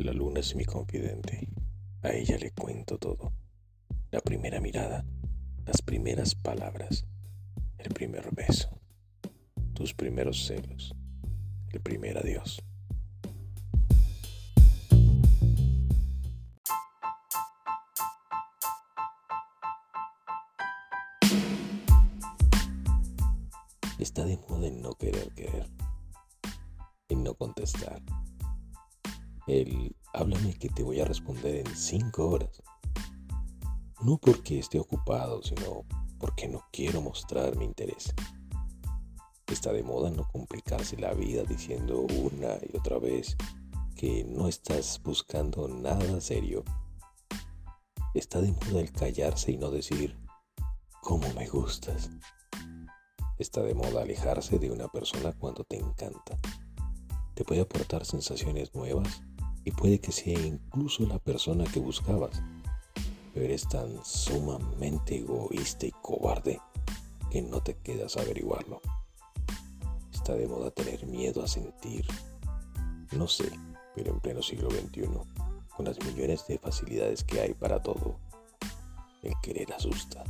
La luna es mi confidente. A ella le cuento todo. La primera mirada, las primeras palabras, el primer beso, tus primeros celos, el primer adiós. Está de moda en no querer querer, en no contestar. El háblame que te voy a responder en cinco horas. No porque esté ocupado, sino porque no quiero mostrar mi interés. Está de moda no complicarse la vida diciendo una y otra vez que no estás buscando nada serio. Está de moda el callarse y no decir, ¿cómo me gustas? Está de moda alejarse de una persona cuando te encanta. Te puede aportar sensaciones nuevas puede que sea incluso la persona que buscabas, pero eres tan sumamente egoísta y cobarde que no te quedas a averiguarlo. Está de moda tener miedo a sentir. No sé, pero en pleno siglo XXI, con las millones de facilidades que hay para todo, el querer asusta.